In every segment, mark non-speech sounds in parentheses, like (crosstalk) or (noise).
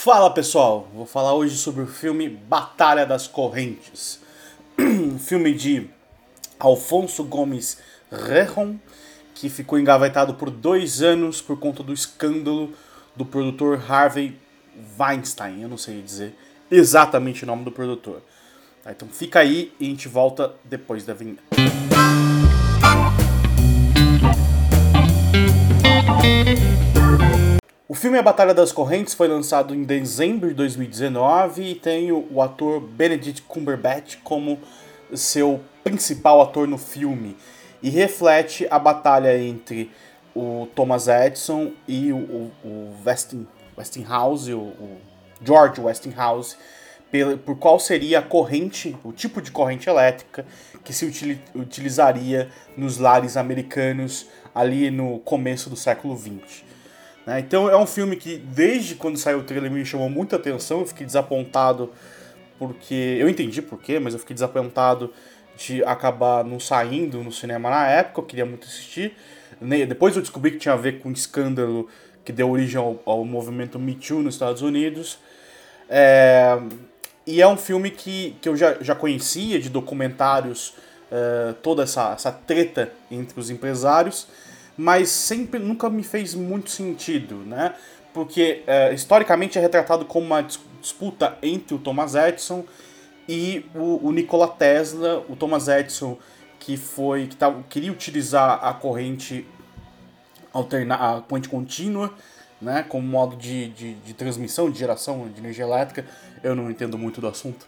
Fala pessoal, vou falar hoje sobre o filme Batalha das Correntes, (clears throat) um filme de Alfonso Gomes Rejon, que ficou engavetado por dois anos por conta do escândalo do produtor Harvey Weinstein, eu não sei dizer exatamente o nome do produtor. Tá, então fica aí e a gente volta depois da vinheta. O filme A Batalha das Correntes foi lançado em dezembro de 2019 e tem o, ator Benedict Cumberbatch como seu principal ator no filme e reflete a batalha entre o Thomas Edison e o, o, o Westing, Westinghouse, o, o George Westinghouse, por qual seria a corrente, o tipo de corrente elétrica que se utilizaria nos lares americanos ali no começo do século XX. Né? Então é um filme que, desde quando saiu o trailer, me chamou muita atenção. Eu fiquei desapontado porque. Eu entendi porquê, mas eu fiquei desapontado de acabar não saindo no cinema na época. Eu queria muito assistir. Depois eu descobri que tinha a ver com um escândalo que deu origem ao, ao movimento Me Too nos Estados Unidos. É, e é um filme que, que eu já, já conhecia de documentários, uh, toda essa, essa treta entre os empresários mas sempre nunca me fez muito sentido, né? Porque é, historicamente é retratado como uma disputa entre o Thomas Edison e o, o Nikola Tesla. O Thomas Edison que foi que tava, queria utilizar a corrente alterna, a corrente contínua, né, como modo de, de, de transmissão, de geração de energia elétrica. Eu não entendo muito do assunto.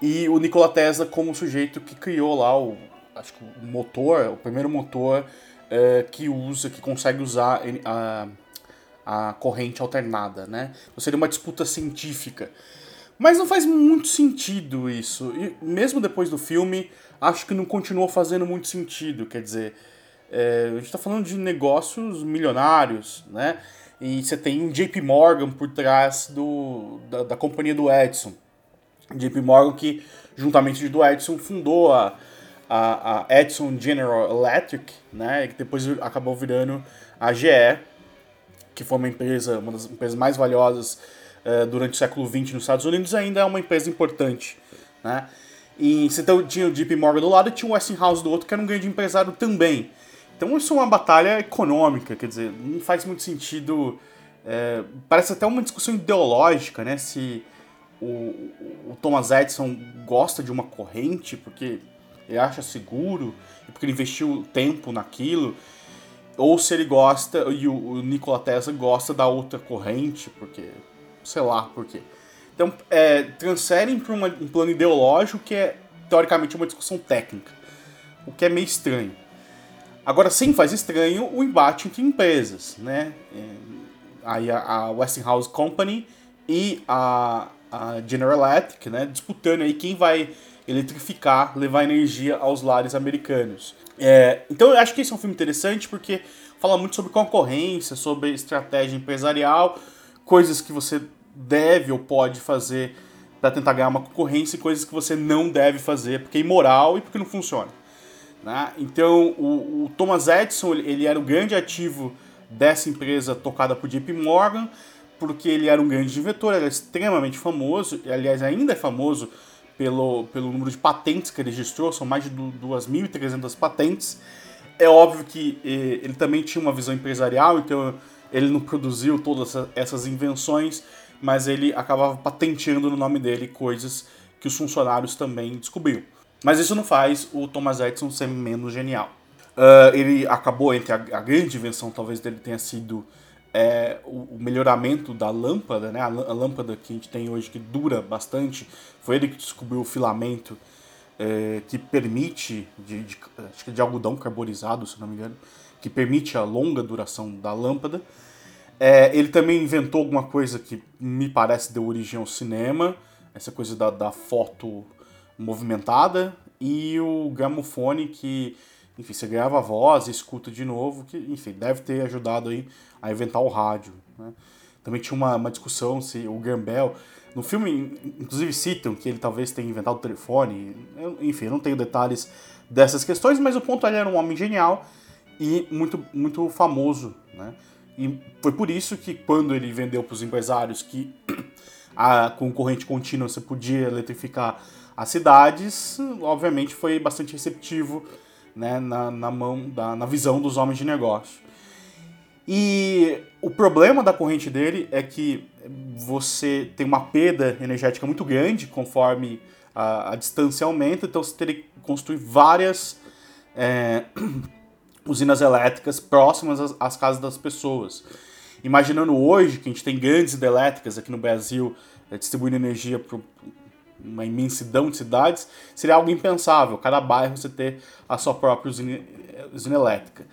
E o Nikola Tesla como sujeito que criou lá o acho que o motor, o primeiro motor é, que usa, que consegue usar a, a corrente alternada, né? Então seria uma disputa científica. Mas não faz muito sentido isso. E mesmo depois do filme, acho que não continuou fazendo muito sentido. Quer dizer, é, a gente está falando de negócios milionários, né? E você tem um JP Morgan por trás do, da, da companhia do Edison. JP Morgan que, juntamente do Edison, fundou a, a, a Edison General Electric, né, que depois acabou virando a GE, que foi uma empresa, uma das empresas mais valiosas uh, durante o século XX nos Estados Unidos, ainda é uma empresa importante, né. E você tinha o JP Morgan do lado e tinha o Westinghouse do outro, que era um grande empresário também. Então isso é uma batalha econômica, quer dizer, não faz muito sentido. É, parece até uma discussão ideológica, né? Se o, o Thomas Edison gosta de uma corrente, porque ele acha seguro, porque ele investiu tempo naquilo, ou se ele gosta, e o, o Nikola Tesla gosta da outra corrente, porque, sei lá por quê. Então, é, transferem para um plano ideológico que é, teoricamente, uma discussão técnica, o que é meio estranho. Agora, sim, faz estranho o embate entre empresas, né? É, aí a, a Westinghouse Company e a, a General Electric, né? Disputando aí quem vai eletrificar, levar energia aos lares americanos. É, então eu acho que esse é um filme interessante porque fala muito sobre concorrência, sobre estratégia empresarial, coisas que você deve ou pode fazer para tentar ganhar uma concorrência e coisas que você não deve fazer porque é imoral e porque não funciona. Né? Então o, o Thomas Edison ele era o grande ativo dessa empresa tocada por JP Morgan porque ele era um grande inventor, era extremamente famoso, e aliás ainda é famoso pelo, pelo número de patentes que ele registrou, são mais de 2.300 patentes. É óbvio que eh, ele também tinha uma visão empresarial, então ele não produziu todas essas invenções, mas ele acabava patenteando no nome dele coisas que os funcionários também descobriram. Mas isso não faz o Thomas Edison ser menos genial. Uh, ele acabou entre a, a grande invenção, talvez dele tenha sido é, o, melhoramento da lâmpada, né? A, lâmpada que a gente tem hoje que dura bastante, foi ele que descobriu o filamento é, que permite, de, de, acho que de algodão carbonizado, se não me engano, que permite a longa duração da lâmpada. É, ele também inventou alguma coisa que me parece deu origem ao cinema, essa coisa da, da foto movimentada, e o gramofone que enfim, você ganhava voz, escuta de novo, que, enfim, deve ter ajudado aí a inventar o rádio. Né? Também tinha uma, uma discussão se o Gambel. No filme, inclusive, citam que ele talvez tenha inventado o telefone. Eu, enfim, eu não tenho detalhes dessas questões, mas o ponto é ele era um homem genial e muito, muito famoso. Né? E foi por isso que, quando ele vendeu para os empresários que a, com corrente contínua você podia eletrificar as cidades, obviamente foi bastante receptivo né, na, na mão, da, na visão dos homens de negócio. E o problema da corrente dele é que você tem uma perda energética muito grande conforme a, a distância aumenta, então você teria que construir várias é, (clears throat) usinas elétricas próximas às, às, casas das pessoas. Imaginando hoje que a gente tem grandes hidrelétricas aqui no Brasil é, distribuindo energia para uma imensidão de cidades, seria algo impensável, cada bairro você ter a sua própria usina, usina elétrica.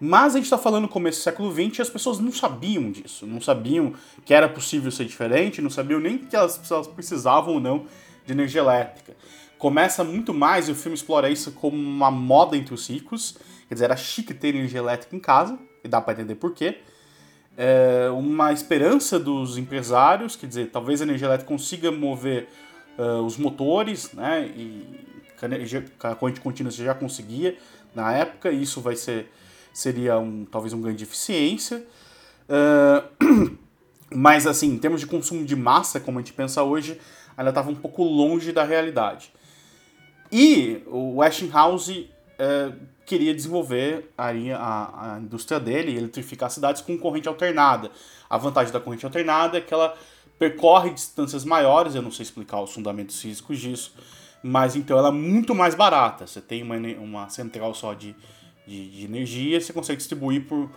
Mas a gente está falando no começo do século XX e as pessoas não sabiam disso, não sabiam que era possível ser diferente, não sabiam nem que elas, elas precisavam ou não de energia elétrica. Começa muito mais, e o filme explora isso como uma moda entre os ricos, quer dizer, era chique ter energia elétrica em casa, e dá para entender por quê. É uma esperança dos empresários, quer dizer, talvez a energia elétrica consiga mover uh, os motores, né, e a corrente contínua você já conseguia na época, isso vai ser seria um, talvez um ganho de eficiência. Uh, (clears throat) mas, assim, em termos de consumo de massa, como a gente pensa hoje, ainda estava um pouco longe da realidade. E o Westinghouse uh, queria desenvolver a, a, a, indústria dele, eletrificar cidades com corrente alternada. A vantagem da corrente alternada é que ela percorre distâncias maiores, eu não sei explicar os fundamentos físicos disso, mas então ela é muito mais barata. Você tem uma, uma central só de de, de energia, você consegue distribuir por,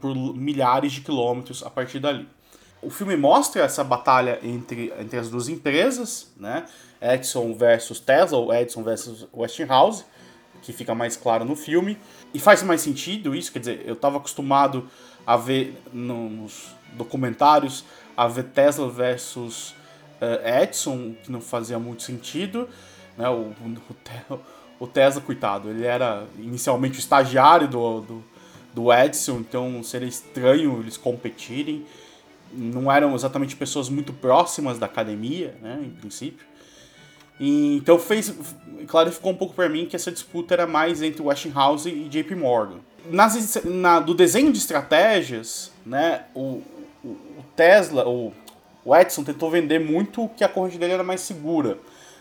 por milhares de quilômetros a partir dali. O filme mostra essa batalha entre, entre as duas empresas, né? Edison versus Tesla, ou Edison versus Westinghouse, que fica mais claro no filme. E faz mais sentido isso, quer dizer, eu estava acostumado a ver nos documentários a ver Tesla versus uh, Edison, que não fazia muito sentido. Né? O, o, o Tesla, coitado, ele era inicialmente o estagiário do, do, do Edson, então seria estranho eles competirem. Não eram exatamente pessoas muito próximas da academia, né, em princípio. E, então fez, clarificou um pouco para mim que essa disputa era mais entre Westinghouse e JP Morgan. Nas, na, do desenho de estratégias, né, o, o, Tesla, o, o Edson tentou vender muito que a corrente dele era mais segura.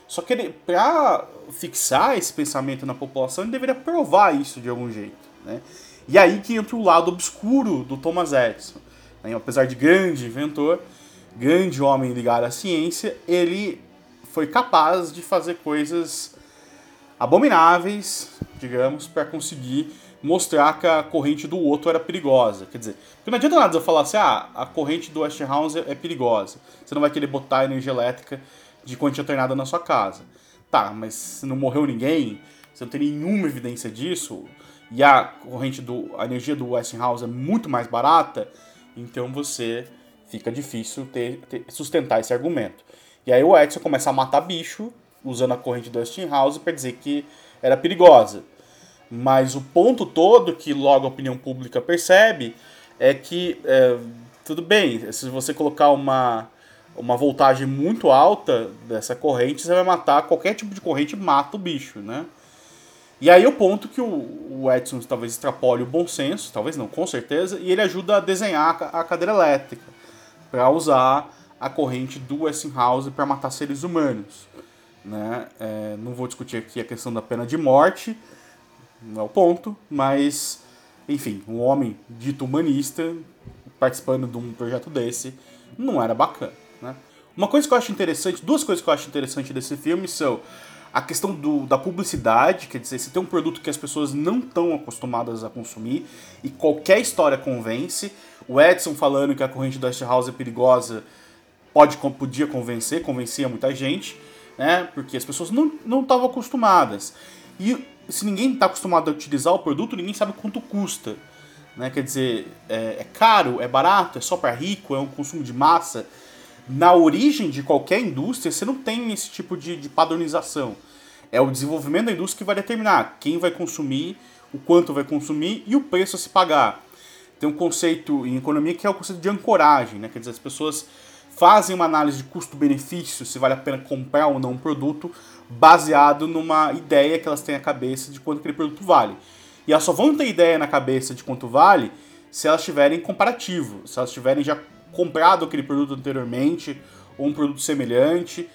Só que ele, para fixar esse pensamento na população, ele deveria provar isso de algum jeito. Né? E aí que entra o lado obscuro do Thomas Edison. Né? Apesar de grande inventor, grande homem ligado à ciência, ele foi capaz de fazer coisas abomináveis, digamos, para conseguir mostrar que a corrente do outro era perigosa. Quer dizer, porque não adianta nada eu falar assim, ah, a corrente do Westinghouse é perigosa. Você não vai querer botar energia elétrica de corrente alternada na sua casa. Tá, mas se não morreu ninguém, você não tem nenhuma evidência disso, e a corrente do. a energia do Westinghouse é muito mais barata, então você fica difícil ter, ter, sustentar esse argumento. E aí o Edson começa a matar bicho usando a corrente do Westinghouse para dizer que era perigosa. Mas o ponto todo que logo a opinião pública percebe é que é, tudo bem, se você colocar uma uma voltagem muito alta dessa corrente, você vai matar qualquer tipo de corrente, mata o bicho, né? E aí o ponto que o, Edson talvez extrapole o bom senso, talvez não, com certeza, e ele ajuda a desenhar a cadeira elétrica para usar a corrente do Westinghouse para matar seres humanos. Né? É, não vou discutir aqui a questão da pena de morte, não é o ponto, mas, enfim, um homem dito humanista participando de um projeto desse não era bacana. Né? Uma coisa que eu acho interessante, duas coisas que eu acho interessante desse filme são a questão do, da publicidade, quer dizer, você tem um produto que as pessoas não estão acostumadas a consumir e qualquer história convence. O Edson falando que a corrente da House é perigosa pode, podia convencer, convencia muita gente, né? Porque as pessoas não estavam acostumadas. E se ninguém está acostumado a utilizar o produto, ninguém sabe quanto custa. Né? Quer dizer, é, é caro, é barato, é só para rico, é um consumo de massa na origem de qualquer indústria, você não tem esse tipo de, de padronização. É o desenvolvimento da indústria que vai determinar quem vai consumir, o quanto vai consumir e o preço a se pagar. Tem um conceito em economia que é o conceito de ancoragem, né? quer dizer, as pessoas fazem uma análise de custo-benefício, se vale a pena comprar ou não um produto, baseado numa ideia que elas têm na cabeça de quanto aquele produto vale. E elas só vão ter ideia na cabeça de quanto vale se elas tiverem comparativo, se elas tiverem já comprado aquele produto anteriormente, ou um produto semelhante,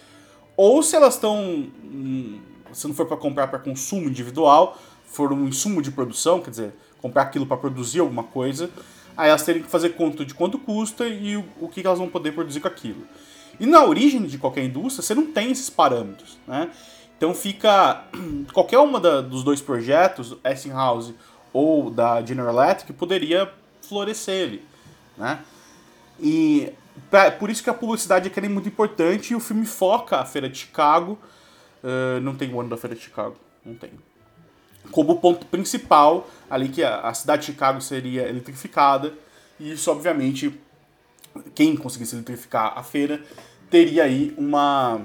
ou se elas estão, se não for para comprar para consumo individual, for um insumo de produção, quer dizer, comprar aquilo para produzir alguma coisa, aí elas terem que fazer conta de quanto custa e o, o que elas vão poder produzir com aquilo. E na origem de qualquer indústria, você não tem esses parâmetros, né? Então fica (clears throat) qualquer uma da, dos dois projetos, Westinghouse ou da General Electric, poderia florescer ali, né? E pra, por isso que a publicidade aqui é muito importante e o filme foca a Feira de Chicago. Uh, não tem o ano da Feira de Chicago, não tem. Como ponto principal, ali que a, a cidade de Chicago seria eletrificada, e isso obviamente quem conseguisse eletrificar a feira teria aí uma,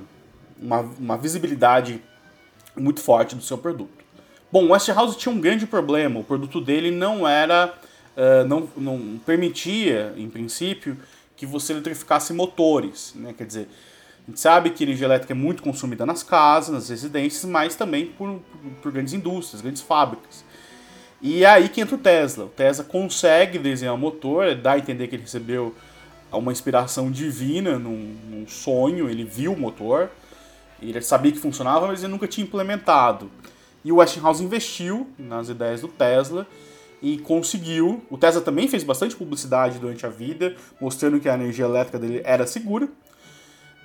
uma, uma visibilidade muito forte do seu produto. Bom, o Westinghouse tinha um grande problema, o produto dele não era, uh, não, não permitia, em princípio, que você eletrificasse motores, né? quer dizer, gente sabe que energia elétrica é muito consumida nas casas, nas residências, mas também por, por grandes indústrias, grandes fábricas. E é aí que entra o Tesla. O Tesla consegue desenhar um motor, dá a entender que ele recebeu uma inspiração divina num, num sonho, ele viu o motor, ele sabia que funcionava, mas ele nunca tinha implementado. E o Westinghouse investiu nas ideias do Tesla e conseguiu. O Tesla também fez bastante publicidade durante a vida, mostrando que a energia elétrica dele era segura,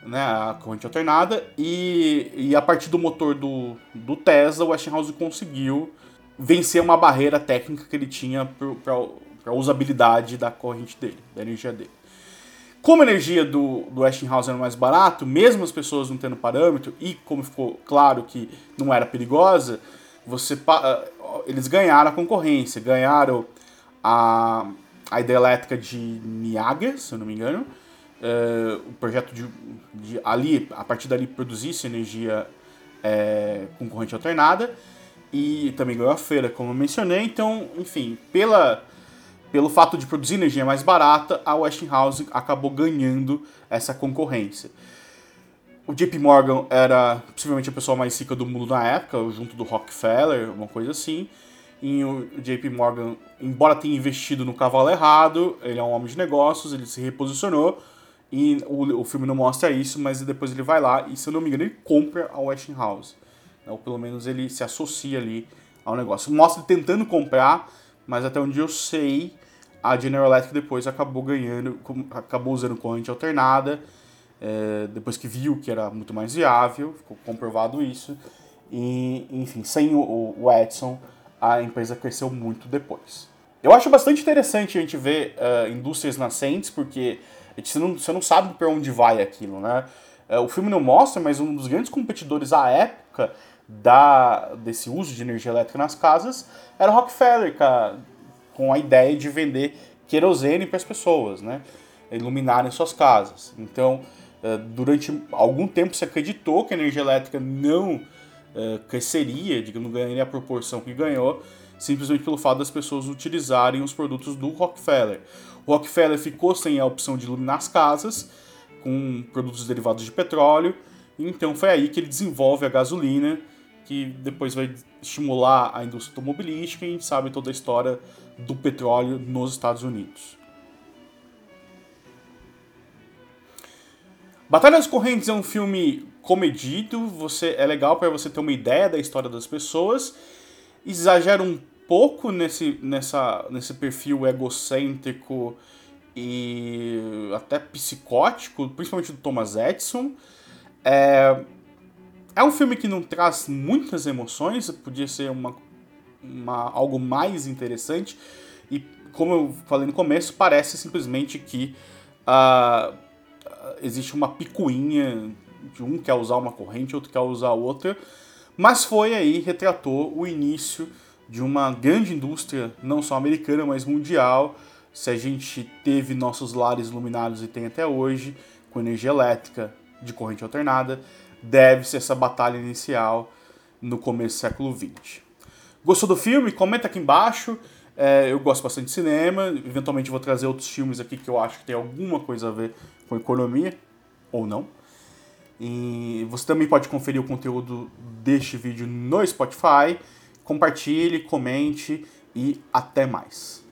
né, a corrente alternada. E, e a partir do motor do, do Tesla, o Westinghouse conseguiu vencer uma barreira técnica que ele tinha para a usabilidade da corrente dele, da energia dele. Como a energia do, do Westinghouse era mais barato, mesmo as pessoas não tendo parâmetro, e como ficou claro que não era perigosa, você ah, eles ganharam a concorrência, ganharam a, a hidrelétrica de Niagara, se eu não me engano, uh, o projeto de, de, ali, a partir dali produzisse energia é, com corrente alternada, e também ganhou a feira, como eu mencionei, então, enfim, pela pelo fato de produzir energia mais barata, a Westinghouse acabou ganhando essa concorrência. O JP Morgan era possivelmente a pessoa mais rica do mundo na época, junto do Rockefeller, uma coisa assim. E o JP Morgan, embora tenha investido no cavalo errado, ele é um homem de negócios, ele se reposicionou. E o, o filme não mostra isso, mas depois ele vai lá e, se eu não me engano, ele compra a Westinghouse. Ou pelo menos ele se associa ali ao negócio. Mostra ele tentando comprar mas até onde eu sei, a General Electric depois acabou ganhando, acabou usando corrente alternada, é, depois que viu que era muito mais viável, ficou comprovado isso, e enfim, sem o, o Edson, a empresa cresceu muito depois. Eu acho bastante interessante a gente ver uh, indústrias nascentes, porque você, não, você não sabe para onde vai aquilo, né? Uh, o filme não mostra, mas um dos grandes competidores à época da, desse uso de energia elétrica nas casas era o Rockefeller, com a ideia de vender querosene para as pessoas, né? iluminarem suas casas. Então, eh, durante algum tempo se acreditou que a energia elétrica não eh, cresceria, digamos, não ganharia a proporção que ganhou, simplesmente pelo fato das pessoas utilizarem os produtos do Rockefeller. Rockefeller ficou sem a opção de iluminar as casas com produtos derivados de petróleo, então foi aí que ele desenvolve a gasolina que depois vai estimular a indústria automobilística e a gente sabe toda a história do petróleo nos Estados Unidos. Batalha das Correntes é um filme comedido, você é legal para você ter uma ideia da história das pessoas, exagera um pouco nesse, nessa, nesse perfil egocêntrico e até psicótico, principalmente do Thomas Edison. É, é um filme que não traz muitas emoções, podia ser uma, uma, algo mais interessante. E como eu falei no começo, parece simplesmente que uh, existe uma picuinha de um quer usar uma corrente, outro quer usar outra. Mas foi aí, retratou o início de uma grande indústria, não só americana, mas mundial. Se a gente teve nossos lares iluminados e tem até hoje, com energia elétrica de corrente alternada, deve-se essa batalha inicial no começo do século XX. Gostou do filme? Comenta aqui embaixo. É, eu gosto bastante de cinema. Eventualmente vou trazer outros filmes aqui que eu acho que tem alguma coisa a ver com economia, ou não. E você também pode conferir o conteúdo deste vídeo no Spotify. Compartilhe, comente e até mais.